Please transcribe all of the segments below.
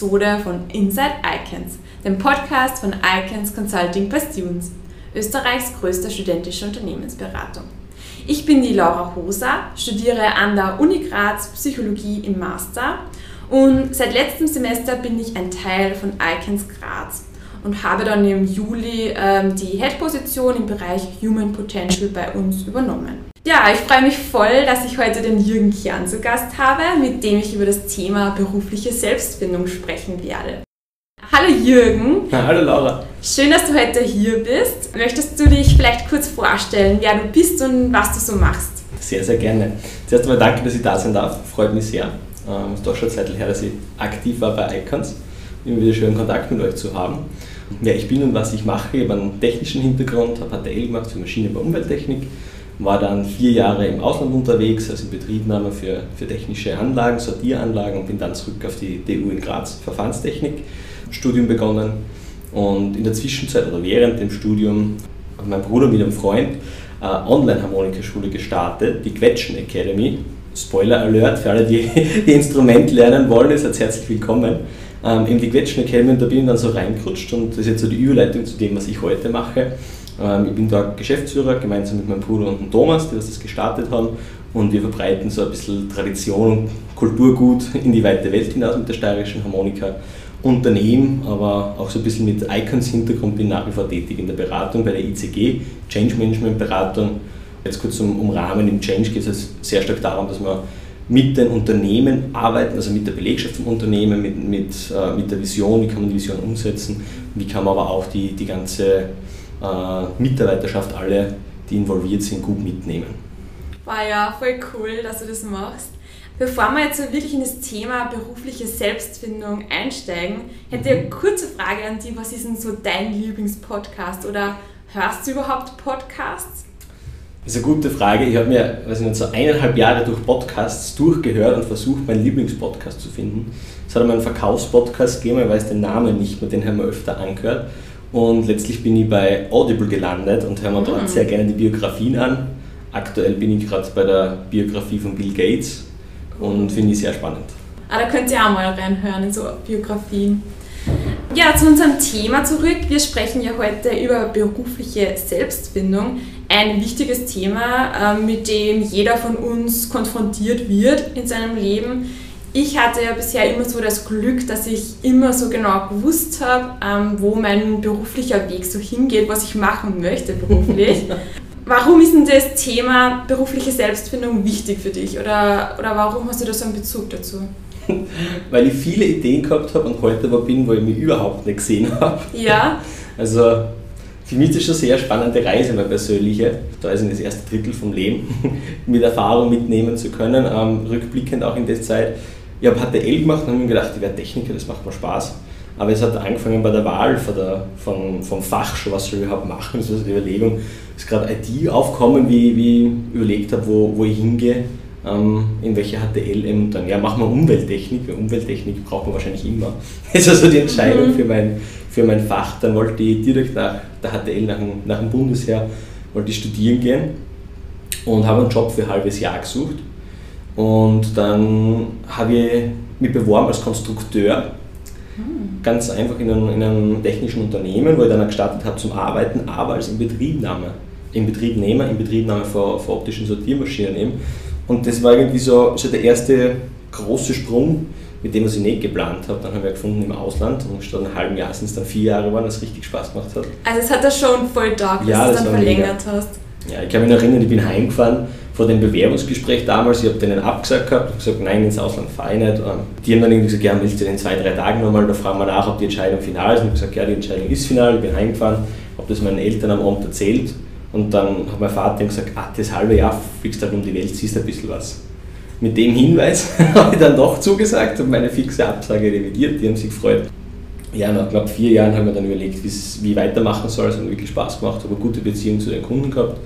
Episode von Inside Icons, dem Podcast von Icons Consulting by Students, Österreichs größter studentische Unternehmensberatung. Ich bin die Laura Hoser, studiere an der Uni Graz Psychologie im Master und seit letztem Semester bin ich ein Teil von Icons Graz und habe dann im Juli ähm, die Head-Position im Bereich Human Potential bei uns übernommen. Ja, ich freue mich voll, dass ich heute den Jürgen Kern zu Gast habe, mit dem ich über das Thema berufliche Selbstfindung sprechen werde. Hallo Jürgen. Na, hallo Laura. Schön, dass du heute hier bist. Möchtest du dich vielleicht kurz vorstellen, wer du bist und was du so machst? Sehr, sehr gerne. Zuerst einmal danke, dass ich da sein darf. Freut mich sehr. Ähm, es ist doch schon Zeit her, dass ich aktiv war bei Icons. Immer wieder schön Kontakt mit euch zu haben. Wer ich bin und was ich mache, ich habe einen technischen Hintergrund, habe HTL gemacht für Maschinen- und Umwelttechnik, war dann vier Jahre im Ausland unterwegs, also in Betriebnahme für, für technische Anlagen, Sortieranlagen und bin dann zurück auf die DU in Graz, Verfahrenstechnik, Studium begonnen. Und in der Zwischenzeit oder während dem Studium hat mein Bruder mit einem Freund eine Online-Harmonikaschule gestartet, die Quetschen Academy. Spoiler Alert für alle, die, die Instrument lernen wollen, ist jetzt herzlich willkommen. Ähm, eben die Quetschen Academy und da bin ich dann so reingerutscht und das ist jetzt so die Überleitung zu dem, was ich heute mache. Ähm, ich bin da Geschäftsführer gemeinsam mit meinem Bruder und dem Thomas, die das gestartet haben. Und wir verbreiten so ein bisschen Tradition und Kulturgut in die weite Welt hinaus mit der steirischen Harmonika. Unternehmen, aber auch so ein bisschen mit Icons Hintergrund bin nach wie vor tätig in der Beratung bei der ICG, Change Management Beratung. Jetzt kurz um, um Rahmen im Change geht es sehr stark darum, dass wir mit den Unternehmen arbeiten, also mit der Belegschaft vom Unternehmen, mit, mit, äh, mit der Vision, wie kann man die Vision umsetzen, wie kann man aber auch die, die ganze Mitarbeiterschaft, alle, die involviert sind, gut mitnehmen. War ja voll cool, dass du das machst. Bevor wir jetzt so wirklich in das Thema berufliche Selbstfindung einsteigen, hätte ich eine mhm. kurze Frage an dich. Was ist denn so dein Lieblingspodcast oder hörst du überhaupt Podcasts? Das ist eine gute Frage. Ich habe mir weiß nicht, so eineinhalb Jahre durch Podcasts durchgehört und versucht, meinen Lieblingspodcast zu finden. Es hat einmal einen Verkaufspodcast gegeben, ich weiß den Namen nicht mehr, den haben wir öfter angehört. Und letztlich bin ich bei Audible gelandet und höre mir dort mhm. sehr gerne die Biografien an. Aktuell bin ich gerade bei der Biografie von Bill Gates und finde ich sehr spannend. Ah, da könnt ihr auch mal reinhören in so Biografien. Ja, zu unserem Thema zurück. Wir sprechen ja heute über berufliche Selbstfindung. Ein wichtiges Thema, ähm, mit dem jeder von uns konfrontiert wird in seinem Leben ich hatte ja bisher immer so das Glück, dass ich immer so genau gewusst habe, ähm, wo mein beruflicher Weg so hingeht, was ich machen möchte beruflich. warum ist denn das Thema berufliche Selbstfindung wichtig für dich oder, oder warum hast du da so einen Bezug dazu? Weil ich viele Ideen gehabt habe und heute aber bin, wo ich mich überhaupt nicht gesehen habe. Ja. Also für mich ist das schon eine sehr spannende Reise, meine persönliche. Da ist das erste Drittel vom Leben, mit Erfahrung mitnehmen zu können, ähm, rückblickend auch in der Zeit ich habe HTL gemacht und habe mir gedacht, ich werde Techniker, das macht mir Spaß. Aber es hat angefangen bei der Wahl von der, von, vom Fach schon, was soll ich überhaupt machen. Das ist die Überlegung, ist gerade IT aufkommen, wie, wie ich überlegt habe, wo, wo ich hingehe, ähm, in welche HTL und dann, ja, machen wir Umwelttechnik. Umwelttechnik braucht man wahrscheinlich immer. Das ist also die Entscheidung mhm. für, mein, für mein Fach. Dann wollte ich direkt nach der HTL, nach dem, nach dem Bundesheer, wollte ich studieren gehen und habe einen Job für ein halbes Jahr gesucht und dann habe ich mich beworben als Konstrukteur, hm. ganz einfach in einem, in einem, technischen Unternehmen, wo ich dann gestartet habe zum Arbeiten, aber als Inbetriebnahme. Inbetriebnehmer, Inbetriebnahme von, von optischen Sortiermaschinen eben. Und das war irgendwie so, so der erste große Sprung, mit dem was ich nicht geplant habe. Dann haben wir gefunden im Ausland und statt einem halben Jahr sind es dann vier Jahre geworden, was richtig Spaß gemacht hat. Also es hat das schon voll da, dass ja, du es dann verlängert mega. hast. Ja, ich kann mich noch erinnern, ich bin heimgefahren vor dem Bewerbungsgespräch damals, ich habe denen abgesagt gehabt, und gesagt, nein, ins Ausland fahre ich nicht. Ähm, die haben dann irgendwie gesagt, ja, willst du in zwei, drei Tagen nochmal, da fragen wir nach, ob die Entscheidung final ist. Und ich habe gesagt, ja, die Entscheidung ist final, ich bin heimgefahren, habe das meinen Eltern am Abend erzählt und dann hat mein Vater gesagt, ah, das halbe Jahr fliegst halt um die Welt, siehst ein bisschen was. Mit dem Hinweis habe ich dann doch zugesagt und meine fixe Absage revidiert, die haben sich gefreut. Ja, nach knapp vier Jahren haben wir dann überlegt, wie ich weitermachen soll. Es hat wirklich Spaß gemacht, habe eine gute Beziehung zu den Kunden gehabt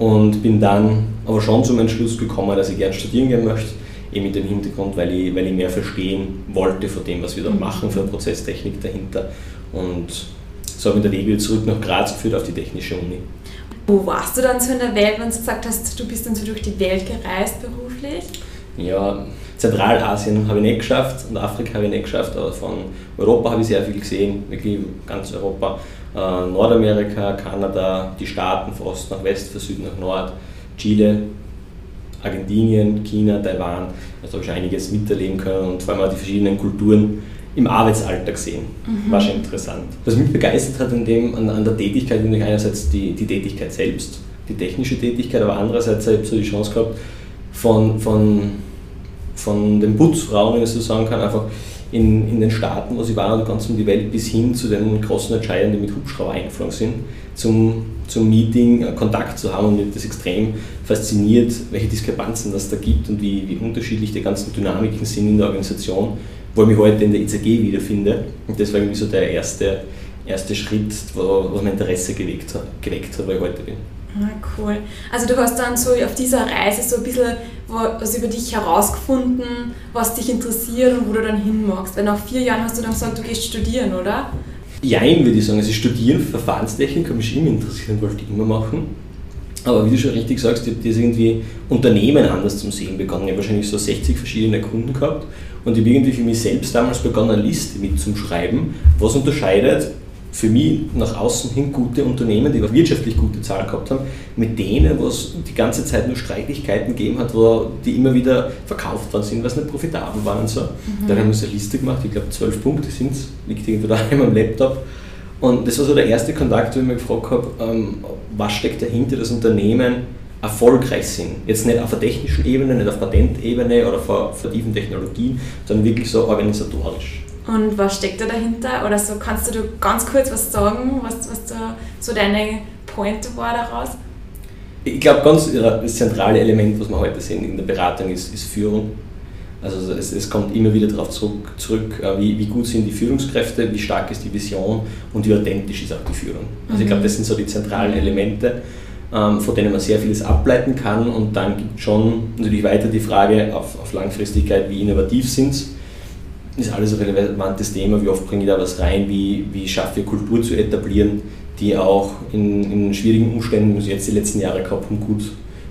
und bin dann aber schon zum Entschluss gekommen, dass ich gerne studieren gehen möchte, eben mit dem Hintergrund, weil ich, weil ich mehr verstehen wollte von dem, was wir da mhm. machen, für eine Prozesstechnik dahinter. Und so habe ich den Weg wieder zurück nach Graz geführt auf die Technische Uni. Wo warst du dann so in der Welt, wenn du gesagt hast, du bist dann so durch die Welt gereist beruflich? Ja, Zentralasien habe ich nicht geschafft und Afrika habe ich nicht geschafft, aber von Europa habe ich sehr viel gesehen, wirklich ganz Europa. Äh, Nordamerika, Kanada, die Staaten von Ost nach West, von Süd nach Nord, Chile, Argentinien, China, Taiwan. Also habe ich einiges miterleben können und vor allem auch die verschiedenen Kulturen im Arbeitsalltag sehen. Mhm. War schon interessant. Was mich begeistert hat an, dem, an, an der Tätigkeit, nämlich einerseits die, die Tätigkeit selbst, die technische Tätigkeit, aber andererseits habe ich so die Chance gehabt, von, von, von den Putzfrauen, wenn ich so sagen kann, einfach in, in den Staaten, wo sie waren und ganz um die Welt, bis hin zu den großen Entscheidern, die mit Hubschrauber eingeflogen sind, zum, zum Meeting äh, Kontakt zu haben und mich das extrem fasziniert, welche Diskrepanzen das da gibt und wie, wie unterschiedlich die ganzen Dynamiken sind in der Organisation, wo ich mich heute in der ICG wiederfinde. Und das war irgendwie so der erste, erste Schritt, wo, was mein Interesse geweckt, geweckt hat, wo ich heute bin. Ah, cool. Also du hast dann so auf dieser Reise so ein bisschen was über dich herausgefunden, was dich interessiert und wo du dann hin magst. Weil nach vier Jahren hast du dann gesagt, du gehst studieren, oder? Jein, würde ich sagen. Also studieren, Verfahrenstechnik, habe mich immer interessiert und wollte ich immer machen. Aber wie du schon richtig sagst, ich habe das irgendwie Unternehmen anders zum Sehen begonnen. Ich habe wahrscheinlich so 60 verschiedene Kunden gehabt und ich habe irgendwie für mich selbst damals begonnen, eine Liste mitzuschreiben, was unterscheidet für mich nach außen hin gute Unternehmen, die auch wirtschaftlich gute Zahlen gehabt haben, mit denen, wo es die ganze Zeit nur Streitigkeiten gegeben hat, wo die immer wieder verkauft worden sind, was nicht profitabel waren und so. Mhm. Da haben wir so eine Liste gemacht, ich glaube zwölf Punkte sind es, liegt irgendwo daheim am Laptop. Und das war so der erste Kontakt, wo ich mich gefragt habe, ähm, was steckt dahinter, dass Unternehmen erfolgreich sind. Jetzt nicht auf der technischen Ebene, nicht auf Patentebene oder vor tiefen Technologien, sondern wirklich so organisatorisch. Und was steckt da dahinter? Oder so kannst du ganz kurz was sagen, was, was da so deine Pointe war daraus? Ich glaube, ganz das zentrale Element, was wir heute sehen in der Beratung, ist, ist Führung. Also es, es, kommt immer wieder darauf zurück, zurück äh, wie, wie, gut sind die Führungskräfte, wie stark ist die Vision und wie authentisch ist auch die Führung. Also mhm. ich glaube, das sind so die zentralen Elemente, ähm, von denen man sehr vieles ableiten kann und dann gibt es schon natürlich weiter die Frage auf, auf Langfristigkeit, wie innovativ sind sie ist alles ein relevantes Thema. Wie oft bringe ich da was rein? Wie, wie schaffe ich Kultur zu etablieren, die auch in, in schwierigen Umständen, was wir jetzt die letzten Jahre gehabt haben, gut,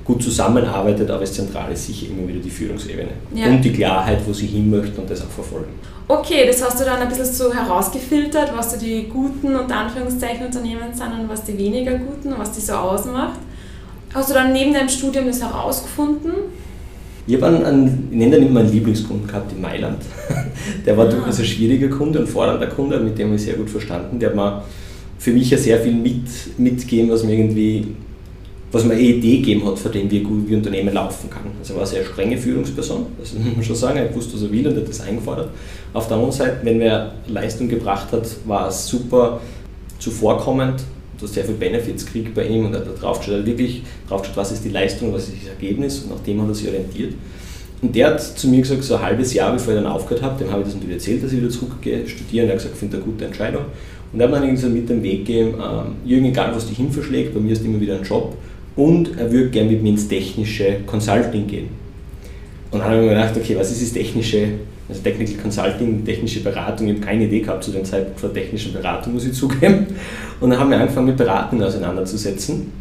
gut zusammenarbeitet, aber das Zentrale ist sicher immer wieder die Führungsebene ja. und die Klarheit, wo sie hin möchten und das auch verfolgen. Okay, das hast du dann ein bisschen so herausgefiltert, was so die guten und Anführungszeichen Unternehmen sind und was die weniger guten und was die so ausmacht. Hast du dann neben deinem Studium das herausgefunden? Ich habe einen, einen, ich nenne den immer einen Lieblingskunden gehabt in Mailand. Der war ah. durchaus ein schwieriger Kunde und fordernder Kunde, mit dem ich sehr gut verstanden. Der hat mir für mich ja sehr viel mit, mitgegeben, was mir irgendwie, was mir eine Idee gegeben hat, von dem wie gut wie Unternehmen laufen kann. Also er war eine sehr strenge Führungsperson, das muss man schon sagen, er wusste, was er will und hat das eingefordert. Auf der anderen Seite, wenn er Leistung gebracht hat, war es super zuvorkommend, du hast sehr viele Benefits gekriegt bei ihm und er hat da draufgeschaut, wirklich draufgeschaut, was ist die Leistung, was ist das Ergebnis und nach dem hat er sich orientiert. Und der hat zu mir gesagt, so ein halbes Jahr bevor ich dann aufgehört habe, dem habe ich das natürlich erzählt, dass ich wieder zurückgehe, studieren. Er hat gesagt, ich finde eine gute Entscheidung. Und er hat mir dann so mit dem Weg gegeben, äh, Jürgen, egal was dich hin verschlägt, bei mir ist immer wieder ein Job und er würde gerne mit mir ins technische Consulting gehen. Und dann habe ich mir gedacht, okay, was ist das technische, also Technical Consulting, technische Beratung? Ich habe keine Idee gehabt zu dem Zeitpunkt von technischer Beratung, muss ich zugeben. Und dann haben wir angefangen mit Beratung auseinanderzusetzen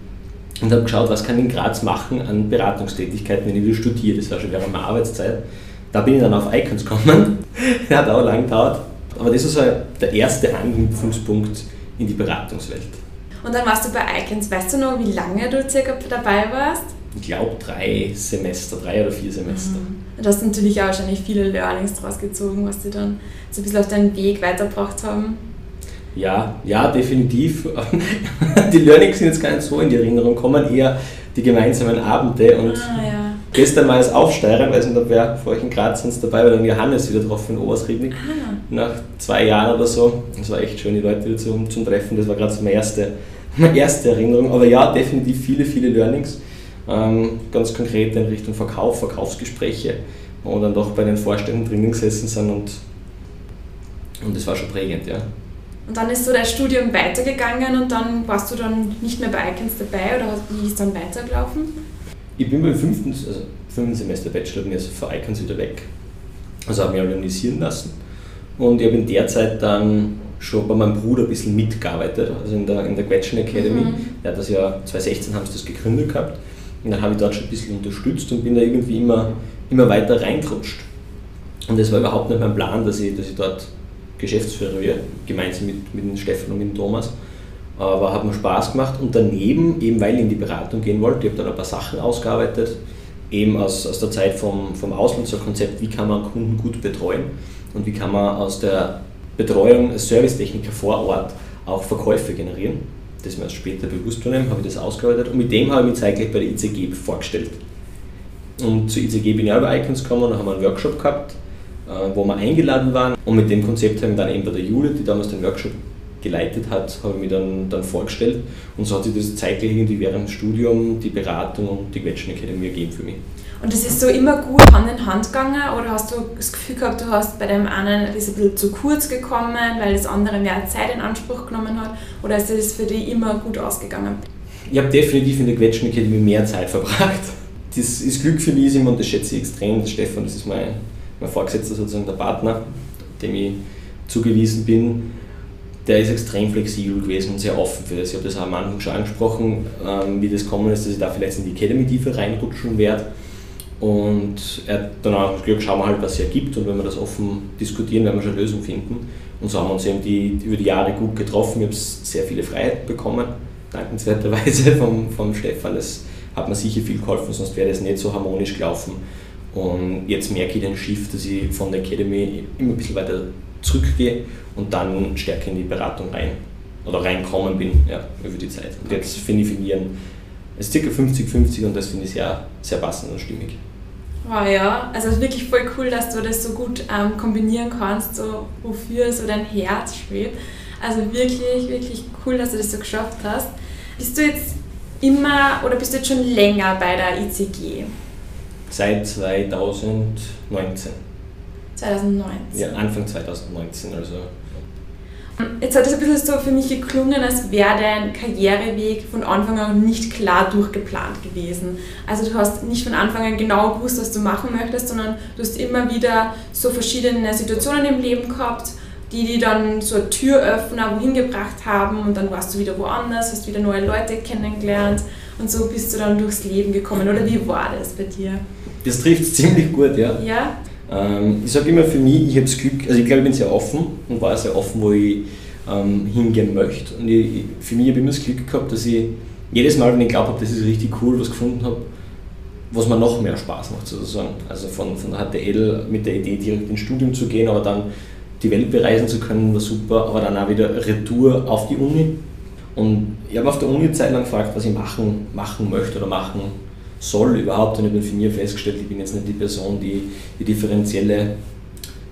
und habe geschaut, was kann ich in Graz machen an Beratungstätigkeiten, wenn ich wieder studiere. Das war schon während meiner Arbeitszeit. Da bin ich dann auf Icons gekommen. das hat auch lange gedauert. Aber das ist so der erste Anknüpfungspunkt in die Beratungswelt. Und dann warst du bei Icons. Weißt du noch, wie lange du circa dabei warst? Ich glaube drei Semester, drei oder vier Semester. Mhm. Du hast natürlich auch wahrscheinlich viele Learnings daraus gezogen, was dir dann so ein bisschen auf deinen Weg weitergebracht haben. Ja, ja, definitiv. die Learnings sind jetzt gar nicht so in die Erinnerung kommen, eher die gemeinsamen Abende. Und ah, ja. gestern mal als Aufsteiger, weiß nicht, ob wer vor euch in Graz sonst dabei war, dann Johannes wieder drauf in Oberstrednik. Ah. Nach zwei Jahren oder so. Es war echt schön, die Leute wieder zum, zum Treffen. Das war gerade so meine erste, meine erste Erinnerung. Aber ja, definitiv viele, viele Learnings. Ähm, ganz konkret in Richtung Verkauf, Verkaufsgespräche, wo dann doch bei den Vorständen drinnen gesessen sind und, und das war schon prägend, ja. Und dann ist so dein Studium weitergegangen und dann warst du dann nicht mehr bei Icons dabei oder wie ist dann weitergelaufen? Ich bin beim fünften, also fünften Semester Bachelor bin also von Icons wieder weg. Also habe mich organisieren lassen. Und ich habe in der Zeit dann schon bei meinem Bruder ein bisschen mitgearbeitet, also in der, in der Gretchen Academy. Mhm. Der hat das Jahr 2016 haben sie das gegründet gehabt. Und dann habe ich dort schon ein bisschen unterstützt und bin da irgendwie immer, immer weiter reingerutscht. Und es war überhaupt nicht mein Plan, dass ich, dass ich dort Geschäftsführer werde, gemeinsam mit, mit dem Stefan und mit dem Thomas. Aber hat mir Spaß gemacht und daneben, eben weil ich in die Beratung gehen wollte, ich habe dann ein paar Sachen ausgearbeitet, eben aus, aus der Zeit vom, vom Ausland so ein Konzept, wie kann man Kunden gut betreuen und wie kann man aus der Betreuung als Servicetechniker vor Ort auch Verkäufe generieren. Das mir erst später bewusst worden, habe ich das ausgearbeitet und mit dem habe ich mich zeitgleich bei der ICG vorgestellt. Und zur ICG bin ich auch über Icons gekommen und haben einen Workshop gehabt, äh, wo wir eingeladen waren und mit dem Konzept haben wir dann eben bei der Jule, die damals den Workshop geleitet hat, habe ich mich dann, dann vorgestellt und so hat sich das zeitgleich irgendwie während dem Studium die Beratung und die Quetschen Academy ergeben für mich. Und das ist so immer gut Hand in Hand gegangen oder hast du das Gefühl gehabt, du hast bei dem einen ein bisschen zu kurz gekommen, weil das andere mehr Zeit in Anspruch genommen hat oder ist das für dich immer gut ausgegangen? Ich habe definitiv in der Quetschen Academy mehr Zeit verbracht. Das ist Glück für mich immer und das schätze ich extrem. Der Stefan, das ist mein, mein Vorgesetzter, sozusagen der Partner, dem ich zugewiesen bin der ist extrem flexibel gewesen und sehr offen für das. Ich habe das auch am Anfang schon angesprochen, ähm, wie das kommen ist, dass ich da vielleicht in die Academy-Tiefe reinrutschen werde. Und er hat dann auch gesagt, schauen wir halt, was es ergibt und wenn wir das offen diskutieren, werden wir schon eine Lösung finden. Und so haben wir uns eben die, über die Jahre gut getroffen. Ich habe sehr viele Freiheiten bekommen, dankenswerterweise vom, vom Stefan. Das hat mir sicher viel geholfen, sonst wäre das nicht so harmonisch gelaufen. Und jetzt merke ich den Shift, dass ich von der Academy immer ein bisschen weiter zurückgehe und dann stärker in die Beratung rein oder reinkommen bin ja, über die Zeit. Und jetzt finde ich Finieren, es ist ca. 50-50 und das finde ich sehr, sehr passend und stimmig. Wow, ja, also wirklich voll cool, dass du das so gut ähm, kombinieren kannst, so wofür so dein Herz schwebt. Also wirklich, wirklich cool, dass du das so geschafft hast. Bist du jetzt immer oder bist du jetzt schon länger bei der ICG? Seit 2019. 2019. Ja, Anfang 2019, also. Jetzt hat es ein bisschen so für mich geklungen, als wäre dein Karriereweg von Anfang an nicht klar durchgeplant gewesen. Also du hast nicht von Anfang an genau gewusst, was du machen möchtest, sondern du hast immer wieder so verschiedene Situationen im Leben gehabt, die die dann so eine Türöffner wohin gebracht haben und dann warst du wieder woanders, hast wieder neue Leute kennengelernt und so bist du dann durchs Leben gekommen. Oder wie war das bei dir? Das trifft ziemlich gut, ja. Ja? Ähm, ich sage immer für mich, ich habe das Glück, also ich glaube, ich bin sehr offen und war sehr offen, wo ich ähm, hingehen möchte. Und ich, für mich habe ich immer das Glück gehabt, dass ich jedes Mal, wenn ich glaube habe, das ist richtig cool, was gefunden habe, was mir noch mehr Spaß macht sozusagen. Also von, von der HTL mit der Idee, direkt ins Studium zu gehen, aber dann die Welt bereisen zu können, war super, aber dann auch wieder Retour auf die Uni. Und ich habe auf der Uni Zeit lang gefragt, was ich machen, machen möchte oder machen soll überhaupt. Und ich habe für mich festgestellt, ich bin jetzt nicht die Person, die die differenzielle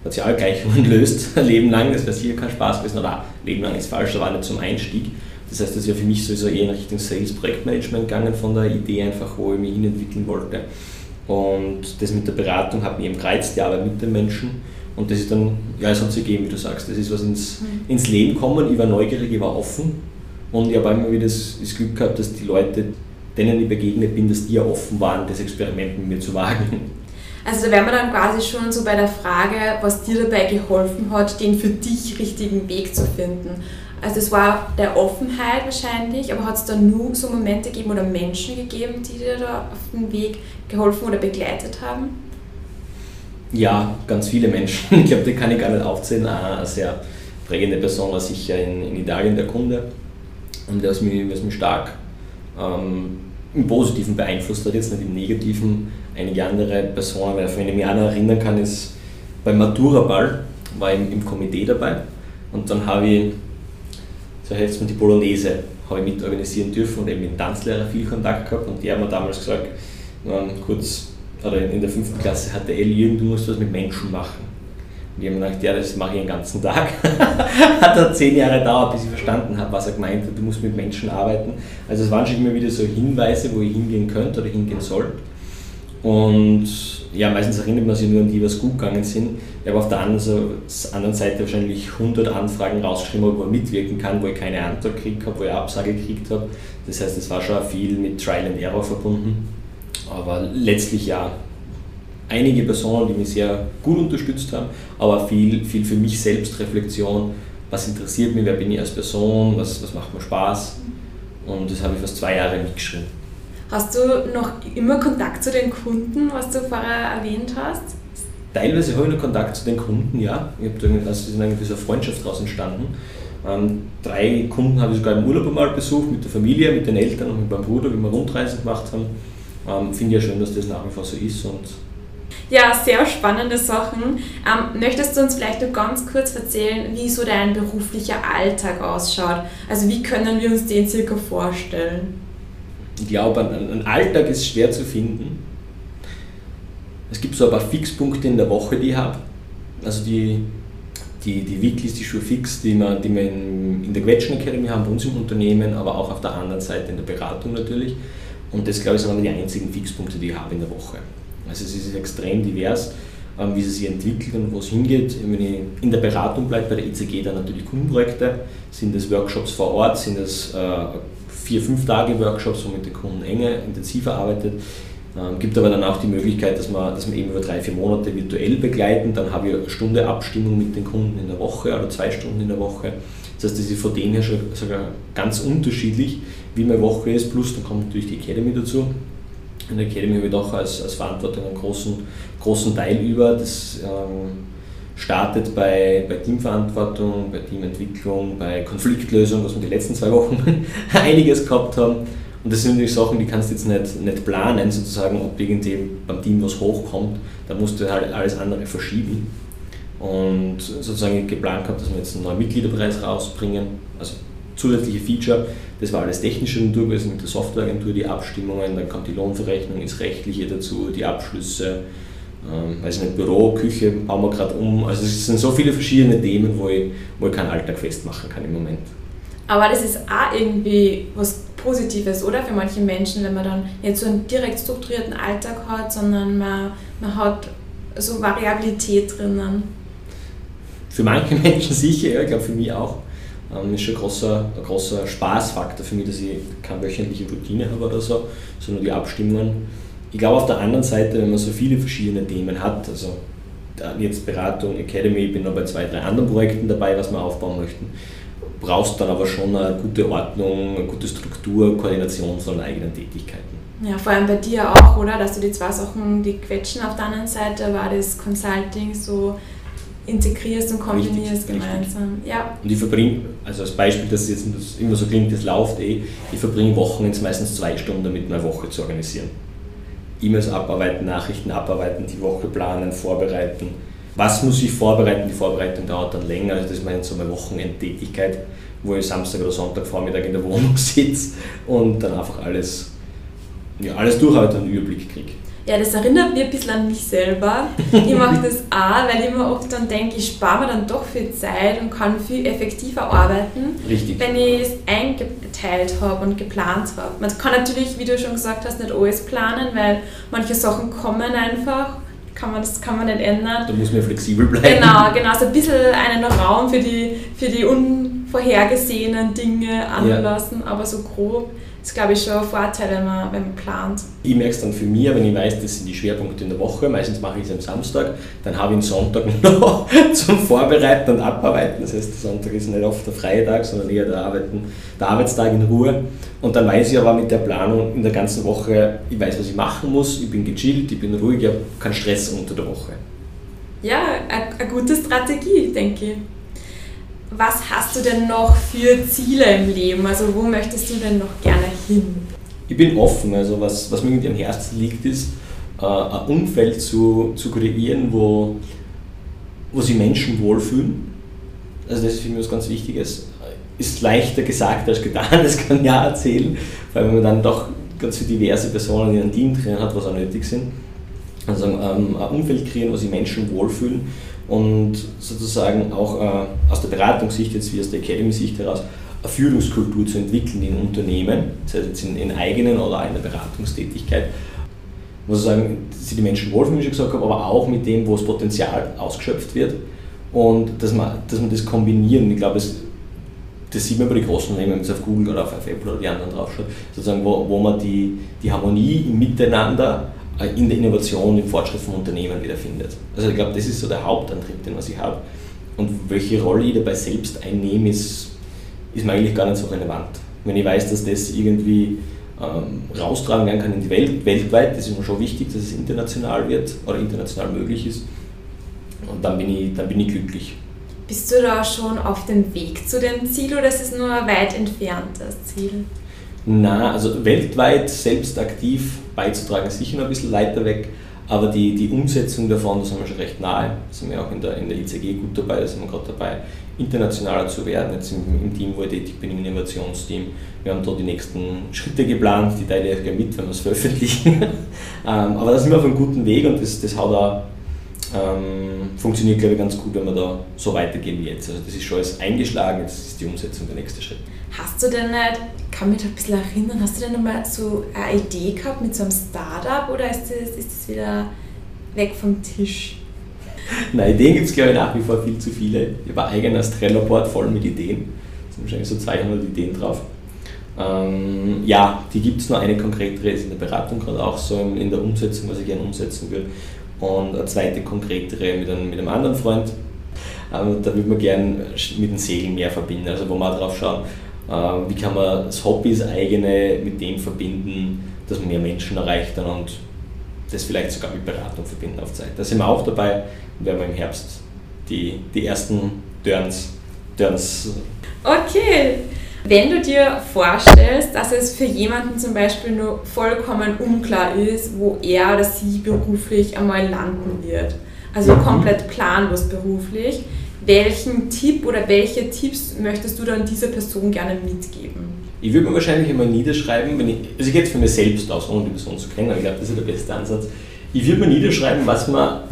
Sozialgleichungen löst, ein Leben lang. Das wäre sicher kein Spaß gewesen. Oder Leben lang ist falsch, aber nicht zum Einstieg. Das heißt, das ist ja für mich sowieso eher in Richtung Sales, Projektmanagement gegangen von der Idee einfach, wo ich mich hinentwickeln wollte. Und das mit der Beratung hat mich eben gereizt, die Arbeit mit den Menschen. Und das ist dann, ja, es hat sich gegeben, wie du sagst. Das ist was ins, mhm. ins Leben kommen. Ich war neugierig, ich war offen. Und ich habe immer wieder das, das Glück gehabt, dass die Leute, denen ich begegnet bin, dass die ja offen waren, das Experiment mit mir zu wagen. Also da wären wir dann quasi schon so bei der Frage, was dir dabei geholfen hat, den für dich richtigen Weg zu finden. Also es war der Offenheit wahrscheinlich, aber hat es da nur so Momente gegeben oder Menschen gegeben, die dir da auf dem Weg geholfen oder begleitet haben? Ja, ganz viele Menschen. Ich glaube, die kann ich gar nicht aufzählen. Eine sehr prägende Person war sicher in, in Italien der Kunde und der ist was mich stark ähm, im Positiven beeinflusst hat, jetzt nicht im Negativen. Einige andere Personen, weil wenn ich mich auch noch erinnern kann, ist beim Matura-Ball war ich im, Komitee dabei und dann habe ich, so heißt es die Polonaise, habe ich mit organisieren dürfen und eben mit dem Tanzlehrer viel Kontakt gehabt und die haben mir damals gesagt, kurz, oder in der fünften Klasse Jürgen, du musst was mit Menschen machen. Ich habe mir gedacht, ja, das mache ich den ganzen Tag. hat er zehn Jahre gedauert, bis ich verstanden habe, was er gemeint hat, du musst mit Menschen arbeiten. Also es waren schon immer wieder so Hinweise, wo ich hingehen könnte oder hingehen soll. Und ja, meistens erinnert man sich nur an die, was gut gegangen sind. Ich habe auf der anderen, Seite wahrscheinlich 100 Anfragen rausgeschrieben, wo man mitwirken kann, wo ich keine Antwort gekriegt habe, wo ich Absage gekriegt habe. Das heißt, es war schon viel mit Trial and Error verbunden. Aber letztlich ja, einige Personen, die mich sehr gut unterstützt haben, aber viel, viel für mich selbst Reflexion, was interessiert mich, wer bin ich als Person, was, was macht mir Spaß und das habe ich fast zwei Jahre mitgeschrieben. Hast du noch immer Kontakt zu den Kunden, was du vorher erwähnt hast? teilweise habe ich noch Kontakt zu den Kunden, ja. Ich habe da, also ist eine Freundschaft daraus entstanden. Ähm, drei Kunden habe ich sogar im Urlaub einmal besucht, mit der Familie, mit den Eltern und mit meinem Bruder, wie wir Rundreisen gemacht haben. Ähm, Finde ich ja schön, dass das nach wie vor so ist. Und ja, sehr spannende Sachen. Ähm, möchtest du uns vielleicht noch ganz kurz erzählen, wie so dein beruflicher Alltag ausschaut? Also wie können wir uns den circa vorstellen? Ich glaube, ein, ein Alltag ist schwer zu finden. Es gibt so ein paar Fixpunkte in der Woche, die ich habe. Also die, die, die Weeklies, die schon fix, die wir, die wir in, in der Quetschen Academy haben, bei uns im Unternehmen, aber auch auf der anderen Seite in der Beratung natürlich. Und das, glaube ich, sind aber die einzigen Fixpunkte, die ich habe in der Woche. Also es ist extrem divers, ähm, wie sie sich entwickelt und wo es hingeht. Wenn ich in der Beratung bleibe, bei der ICG dann natürlich Kundenprojekte, sind das Workshops vor Ort, sind das äh, vier, fünf Tage Workshops, wo man mit den Kunden enger, intensiver arbeitet. Ähm, gibt aber dann auch die Möglichkeit, dass man, dass man eben über drei, vier Monate virtuell begleiten. Dann habe ich eine Stunde Abstimmung mit den Kunden in der Woche oder zwei Stunden in der Woche. Das heißt, das ist von dem her schon sogar ganz unterschiedlich, wie meine Woche ist. Plus, dann kommt natürlich die Academy dazu. In der Academy habe ich doch als, als Verantwortung einen großen, großen Teil über. Das ähm, startet bei, bei Teamverantwortung, bei Teamentwicklung, bei Konfliktlösung, was wir die letzten zwei Wochen einiges gehabt haben. Und das sind natürlich Sachen, die kannst du jetzt nicht, nicht planen, sozusagen, ob irgendwie beim Team was hochkommt. Da musst du halt alles andere verschieben. Und sozusagen geplant gehabt, dass wir jetzt einen neuen Mitgliederpreis rausbringen, also zusätzliche Feature. Das war alles technische Natur gewesen mit der Softwareagentur, die Abstimmungen, dann kommt die Lohnverrechnung, ist rechtliche dazu, die Abschlüsse, ähm, weiß nicht, Büro, Küche bauen wir gerade um. Also es sind so viele verschiedene Themen, wo ich, wo ich keinen Alltag festmachen kann im Moment. Aber das ist auch irgendwie was Positives, oder? Für manche Menschen, wenn man dann nicht so einen direkt strukturierten Alltag hat, sondern man, man hat so Variabilität drinnen. Für manche Menschen sicher, ja, ich glaube für mich auch. Ähm, ist schon ein großer, ein großer Spaßfaktor für mich, dass ich keine wöchentliche Routine habe oder so, sondern die Abstimmungen. Ich glaube auf der anderen Seite, wenn man so viele verschiedene Themen hat, also jetzt Beratung, Academy, ich bin noch bei zwei, drei anderen Projekten dabei, was wir aufbauen möchten, brauchst dann aber schon eine gute Ordnung, eine gute Struktur, Koordination von eigenen Tätigkeiten. Ja, vor allem bei dir auch, oder? Dass du die zwei Sachen, die quetschen auf der anderen Seite, war das Consulting so integrierst und kombinierst richtig, gemeinsam. Richtig. Ja. Und ich verbringe, also als Beispiel, dass es jetzt immer so klingt, das läuft eh, ich verbringe Wochen jetzt meistens zwei Stunden damit, eine Woche zu organisieren. E-Mails abarbeiten, Nachrichten abarbeiten, die Woche planen, vorbereiten. Was muss ich vorbereiten? Die Vorbereitung dauert dann länger, also das ist meine, so meine Wochenendtätigkeit, wo ich Samstag oder Sonntag Vormittag in der Wohnung sitze und dann einfach alles, ja, alles durchhalte und einen Überblick kriege. Ja, das erinnert mich ein bisschen an mich selber. Ich mache das auch, weil ich mir oft dann denke, ich spare mir dann doch viel Zeit und kann viel effektiver arbeiten, Richtig. wenn ich es eingeteilt habe und geplant habe. Man kann natürlich, wie du schon gesagt hast, nicht alles planen, weil manche Sachen kommen einfach. Kann man, das kann man nicht ändern. Da muss man flexibel bleiben. Genau, genau. So ein bisschen einen Raum für die, für die unvorhergesehenen Dinge anlassen, ja. aber so grob ist, glaube ich, schon ein Vorteil, wenn man, wenn man plant. Ich merke es dann für mich, wenn ich weiß, das sind die Schwerpunkte in der Woche, meistens mache ich es am Samstag, dann habe ich den Sonntag noch zum Vorbereiten und Abarbeiten. Das heißt, der Sonntag ist nicht oft der freie Tag, sondern eher der, Arbeiten, der Arbeitstag in Ruhe. Und dann weiß ich aber mit der Planung in der ganzen Woche, ich weiß, was ich machen muss, ich bin gechillt, ich bin ruhig, ich habe keinen Stress unter der Woche. Ja, eine gute Strategie, denke ich was hast du denn noch für Ziele im Leben? Also wo möchtest du denn noch gerne hin? Ich bin offen. Also was, was mir irgendwie am Herzen liegt, ist äh, ein Umfeld zu, zu kreieren, wo, wo sich Menschen wohlfühlen. Also das ist für mich was ganz Wichtiges. Ist leichter gesagt als getan, das kann ich ja erzählen, weil man dann doch ganz viele diverse Personen in einem Team drin hat, was auch nötig sind. Also ähm, ein Umfeld kreieren, wo sich Menschen wohlfühlen und sozusagen auch äh, aus der Beratungssicht, jetzt wie aus der Academy-Sicht heraus, eine Führungskultur zu entwickeln in Unternehmen, das heißt jetzt in, in eigenen oder in der Beratungstätigkeit, wo sozusagen sich die Menschen wohlfühlen, wie ich gesagt habe, aber auch mit dem, wo das Potenzial ausgeschöpft wird und dass man, dass man das kombinieren, ich glaube, das, das sieht man bei den großen Unternehmen, wenn man auf Google oder auf Apple oder die anderen draufschaut, sozusagen, wo, wo man die, die Harmonie Miteinander in der Innovation, im Fortschritt von Unternehmen wiederfindet. Also ich glaube, das ist so der Hauptantrieb, den was ich habe. Und welche Rolle ich dabei selbst einnehme, ist, ist mir eigentlich gar nicht so relevant. Wenn ich weiß, dass das irgendwie ähm, raustragen werden kann in die Welt, weltweit, das ist mir schon wichtig, dass es international wird oder international möglich ist. und dann bin ich, dann bin ich glücklich. Bist du da schon auf dem Weg zu dem Ziel oder ist es nur weit entfernt, das Ziel? Na, also weltweit selbst aktiv beizutragen ist sicher noch ein bisschen weiter weg, aber die, die Umsetzung davon, da sind wir schon recht nahe. Da sind wir auch in der, in der ICG gut dabei, da sind wir gerade dabei, internationaler zu werden. Jetzt im, im Team, wo ich tätig bin, im Innovationsteam. Wir haben da die nächsten Schritte geplant, die teile ich gerne mit, wenn wir es veröffentlichen. Ähm, aber da sind wir auf einem guten Weg und das, das hat auch ähm, funktioniert, glaube ich, ganz gut, wenn wir da so weitergehen wie jetzt. Also das ist schon alles eingeschlagen, jetzt ist die Umsetzung der nächste Schritt. Hast du denn nicht, kann mich da ein bisschen erinnern, hast du denn nochmal so eine Idee gehabt mit so einem Startup oder ist das, ist das wieder weg vom Tisch? Nein, Ideen gibt es glaube ich nach wie vor viel zu viele. Ich habe ein eigenes Trello-Board voll mit Ideen. Da sind wahrscheinlich so 200 Ideen drauf. Ähm, ja, die gibt es nur eine konkretere, ist in der Beratung gerade auch so in der Umsetzung, was ich gerne umsetzen will und eine zweite konkretere mit einem, mit einem anderen Freund. Ähm, da würde man gerne mit dem Segeln mehr verbinden, also wo man darauf schauen, wie kann man das Hobby, das eigene mit dem verbinden, dass man mehr Menschen erreicht dann und das vielleicht sogar mit Beratung verbinden auf Zeit. Da sind wir auch dabei und werden wir im Herbst die, die ersten Turns, Turns. Okay, wenn du dir vorstellst, dass es für jemanden zum Beispiel nur vollkommen unklar ist, wo er oder sie beruflich einmal landen wird, also mhm. komplett planlos beruflich, welchen Tipp oder welche Tipps möchtest du dann dieser Person gerne mitgeben? Ich würde mir wahrscheinlich einmal niederschreiben, wenn ich, also ich gehe jetzt für mich selbst aus, ohne die Person zu kennen, aber ich glaube, das ist der beste Ansatz. Ich würde mir niederschreiben, was mir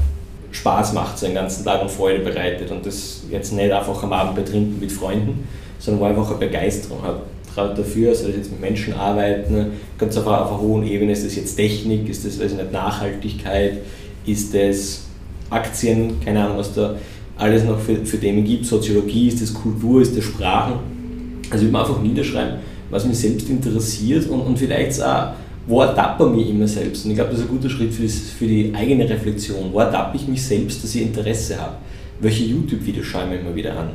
Spaß macht, so einen ganzen Tag und Freude bereitet und das jetzt nicht einfach am Abend betrinken mit Freunden, sondern wo ich einfach eine Begeisterung habe dafür, soll ich jetzt mit Menschen arbeiten, ganz auf, auf einer hohen Ebene, ist das jetzt Technik, ist das weiß ich nicht, Nachhaltigkeit, ist das Aktien, keine Ahnung, was da alles noch für, für Themen gibt, Soziologie, ist das Kultur, ist das Sprachen. Also ich will einfach niederschreiben, was mich selbst interessiert und, und vielleicht auch, wo ertappe ich mich immer selbst. Und ich glaube, das ist ein guter Schritt für, das, für die eigene Reflexion. Wo ertappe ich mich selbst, dass ich Interesse habe? Welche YouTube-Videos schaue ich mir immer wieder an?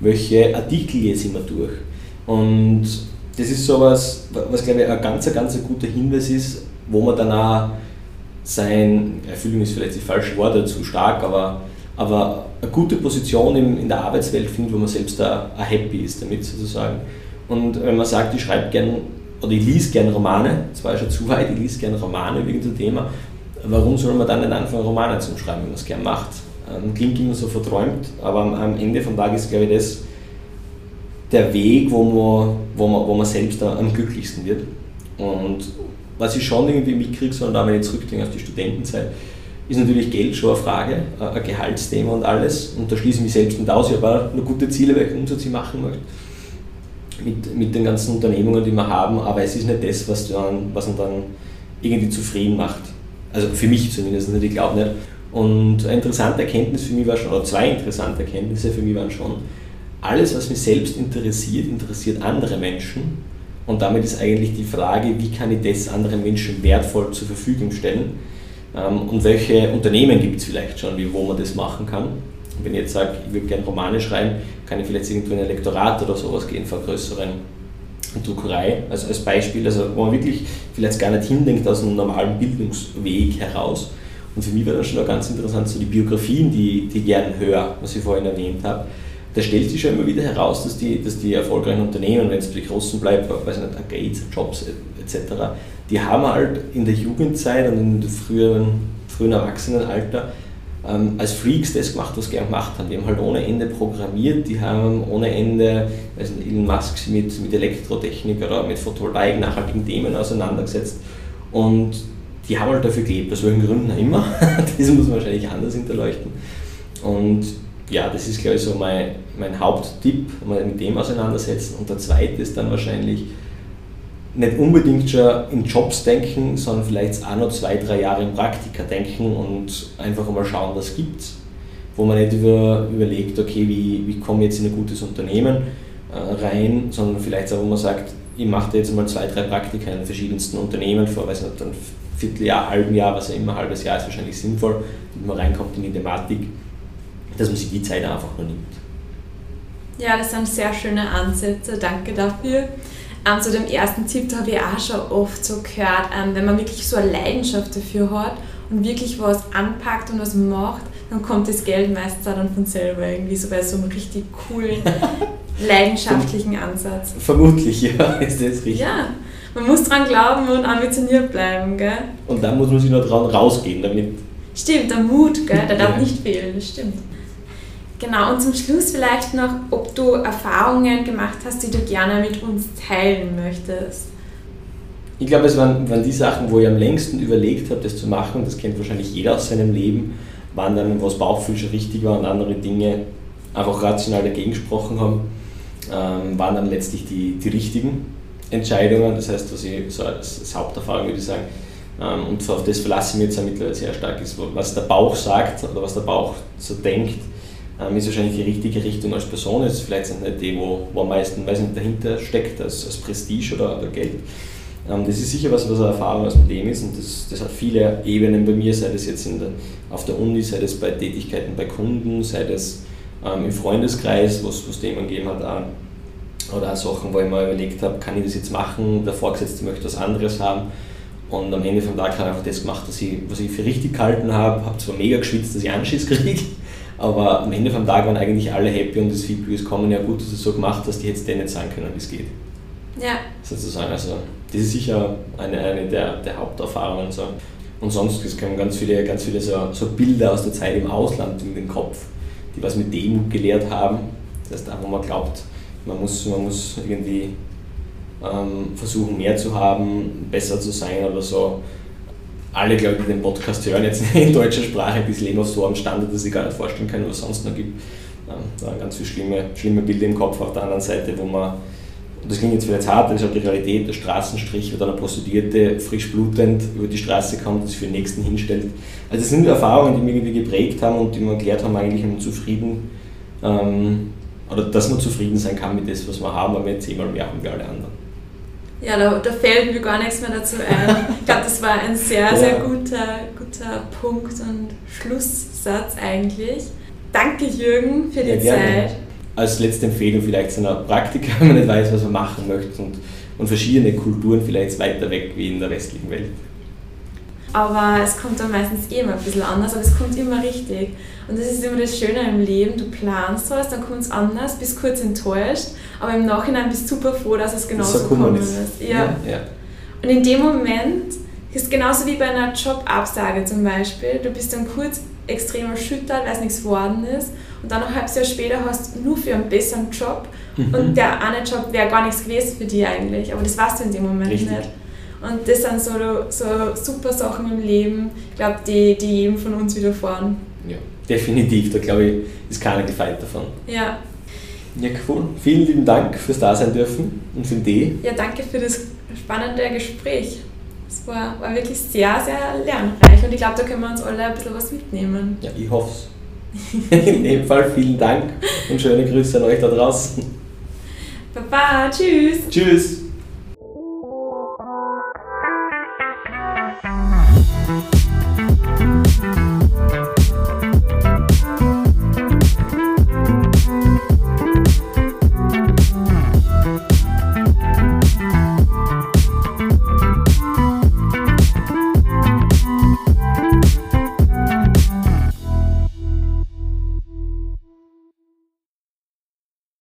welche Artikel lese ich immer durch. Und das ist sowas, was glaube ich ein ganz, ganz guter Hinweis ist, wo man dann auch sein, Erfüllung ist vielleicht das falsche Wort, zu stark, aber, aber eine gute Position in, der Arbeitswelt findet, wo man selbst auch, auch happy ist damit sozusagen. Und wenn man sagt, ich schreibe gern oder ich lese gern Romane, das war schon zu weit, ich lese gern Romane wegen dem Thema, warum soll man dann nicht anfangen, Romane zu schreiben, wenn man es gern macht? Ähm, klingt immer so verträumt, aber am Ende vom Tag ist, glaube ich, das der Weg, wo man, wo man, wo man selbst am glücklichsten wird. Und was ich schon irgendwie mitkriege, sondern wenn ich zurückdenke auf die Studentenzeit, ist natürlich Geld schon eine Frage, ein Gehaltsthema und alles. Und da schließe ich mich selbst nicht aus. Ich habe auch noch gute Ziele, welchen Umsatz ich machen möchte. Mit, mit den ganzen Unternehmungen, die wir haben, aber es ist nicht das, was dann, was dann irgendwie zufrieden macht. Also für mich zumindest, ich glaube nicht. Und eine interessante Erkenntnis für mich war schon, oder zwei interessante Erkenntnisse für mich waren schon, alles, was mich selbst interessiert, interessiert andere Menschen. Und damit ist eigentlich die Frage, wie kann ich das anderen Menschen wertvoll zur Verfügung stellen? Ähm, und welche Unternehmen gibt es vielleicht schon, wo man das machen kann? wenn ich jetzt sage, ich würde gerne Romane schreiben, kann ich vielleicht irgendwo in ein Lektorat oder sowas gehen, vor größeren Druckerei, also als Beispiel, also wo man wirklich vielleicht gar nicht hindenkt aus einem normalen Bildungsweg heraus, und für mich war das schon ganz interessant, so die Biografien, die, die ich gerne höre, was ich vorhin erwähnt habe. Da stellt sich schon immer wieder heraus, dass die, dass die erfolgreichen Unternehmen, wenn es den Großen bleibt, weiß nicht, Gates, Jobs etc., die haben halt in der Jugendzeit und dem früheren, frühen Erwachsenenalter ähm, als Freaks das gemacht, was sie gerne gemacht haben. Die haben halt ohne Ende programmiert, die haben ohne Ende, weiß nicht, Elon Musk mit, mit Elektrotechnik oder mit Photovoltaik, nachhaltigen Themen auseinandergesetzt. Und die haben halt dafür gelebt, aus welchen Gründen auch immer. das muss man wahrscheinlich anders hinterleuchten. Und ja, das ist, glaube ich, so mein, mein Haupttipp, mal mit dem auseinandersetzen. Und der zweite ist dann wahrscheinlich nicht unbedingt schon in Jobs denken, sondern vielleicht auch noch zwei, drei Jahre in Praktika denken und einfach mal schauen, was gibt es. Wo man nicht über, überlegt, okay, wie, wie komme ich jetzt in ein gutes Unternehmen äh, rein, sondern vielleicht auch, wo man sagt, ich mache jetzt mal zwei, drei Praktika in verschiedensten Unternehmen vor, weiß nicht, dann Vierteljahr, halben Jahr, was auch immer, halbes Jahr ist wahrscheinlich sinnvoll, wenn man reinkommt in die Thematik, dass man sich die Zeit einfach nur nimmt. Ja, das sind sehr schöne Ansätze, danke dafür. Ähm, zu dem ersten Tipp, da habe ich auch schon oft so gehört, ähm, wenn man wirklich so eine Leidenschaft dafür hat und wirklich was anpackt und was macht, dann kommt das Geld meistens auch dann von selber irgendwie so bei so einem richtig coolen, leidenschaftlichen Ansatz. Vermutlich, ja, ist das richtig. Ja, man muss dran glauben und ambitioniert bleiben, gell? Und dann muss man sich nur dran rausgehen, damit. Stimmt, der Mut, gell, der darf Ja. nicht fehlen, das stimmt. Genau, und zum Schluss vielleicht noch, ob du Erfahrungen gemacht hast, die du gerne mit uns teilen möchtest. Ich glaube, es waren, waren die Sachen, wo ich am längsten überlegt habe, das zu machen, das kennt wahrscheinlich jeder aus seinem Leben, waren dann, wo das Bauchgefühl schon richtig war und andere Dinge einfach rational dagegen gesprochen haben, ähm, waren dann letztlich die, die richtigen Entscheidungen. Das heißt, was ich so als, als Haupterfahrung würde ich sagen, ähm, und auf das verlasse ich mich jetzt mittlerweile sehr stark, ist, was der Bauch sagt oder was der Bauch so denkt, ähm, ist wahrscheinlich die richtige Richtung als Person. Ist vielleicht nicht die, wo, wo am meisten weiß nicht, dahinter steckt, als, als Prestige oder, oder Geld. Ähm, das ist sicher was, was eine Erfahrung aus dem ist und das, das hat viele Ebenen bei mir, sei das jetzt in der, auf der Uni, sei das bei Tätigkeiten bei Kunden, sei das ähm, im Freundeskreis, wo es Themen gegeben hat, auch, oder auch Sachen, wo ich mir überlegt habe, kann ich das jetzt machen, der Vorgesetzte möchte was anderes haben und am Ende vom Tag habe ich einfach das gemacht, was ich, was ich für richtig gehalten habe, habe zwar mega geschwitzt, dass ich Anschiss kriege, aber am Ende vom Tag waren eigentlich alle happy und das Feedback ist kommen, ja gut, dass du es so gemacht hast, die hättest dir nicht sagen können, wie es geht Ja, sozusagen. Also das ist sicher eine, eine der, der Haupterfahrungen. So. Und sonst es kommen ganz viele, ganz viele so, so Bilder aus der Zeit im Ausland in den Kopf, die was mit Demut gelehrt haben. Das heißt, da wo man glaubt, man muss, man muss irgendwie ähm, versuchen, mehr zu haben, besser zu sein oder so. Alle, glaube ich, die den Podcast hören, jetzt in deutscher Sprache, die leben auf so einem Standard, dass ich gar nicht vorstellen kann, was es sonst noch gibt. Ähm, da waren ganz viele schlimme, schlimme Bilder im Kopf auf der anderen Seite, wo man und das klingt jetzt vielleicht hart, das ist halt die Realität, der Straßenstrich, wo dann eine Prostituierte frisch blutend über die Straße kommt und sich für den Nächsten hinstellt. Also das sind Erfahrungen, die mich irgendwie geprägt haben und die mir erklärt haben, eigentlich, um zufrieden, ähm, oder dass man zufrieden sein kann mit dem, was wir haben, weil wir zehnmal mehr haben wie alle anderen. Ja da, da fällt mir gar nichts mehr dazu ein. Ich glaube, das war ein sehr, sehr guter, guter Punkt und Schlusssatz eigentlich. Danke, Jürgen, für die Ja. Zeit. Als letzte Empfehlung vielleicht zu einer Praktika, wenn man nicht weiß, was man machen möchte und, und verschiedene Kulturen vielleicht weiter weg wie in der westlichen Welt. Aber es kommt dann meistens eh immer ein bisschen anders, aber es kommt immer richtig. Und das ist immer das Schöne im Leben. Du planst was, dann kommt es anders, bist kurz enttäuscht, aber im Nachhinein bist du super froh, dass es genauso so gekommen ist. ist. Ja. ja. Und in dem Moment ist genauso wie bei einer Jobabsage zum Beispiel. Du bist dann kurz extrem erschüttert, weil es nichts geworden ist. Und dann ein halbes Jahr später hast du nur für einen besseren Job. Mhm. Und der eine Job wäre gar nichts gewesen für dich eigentlich. Aber das weißt du in dem Moment Richtig. nicht. Und das sind so, so super Sachen im Leben, ich glaube, die, die jedem von uns widerfahren. ja, definitiv, da glaube ich, ist keiner gefeit davon. Ja. Ja, cool. Vielen lieben Dank fürs Dasein dürfen und für die. ja, danke für das spannende Gespräch. Es war, war wirklich sehr, sehr lernreich und ich glaube, da können wir uns alle ein bisschen was mitnehmen. Ja, ich hoffe es. In dem Fall vielen Dank und schöne Grüße an euch da draußen. Baba, tschüss! Tschüss!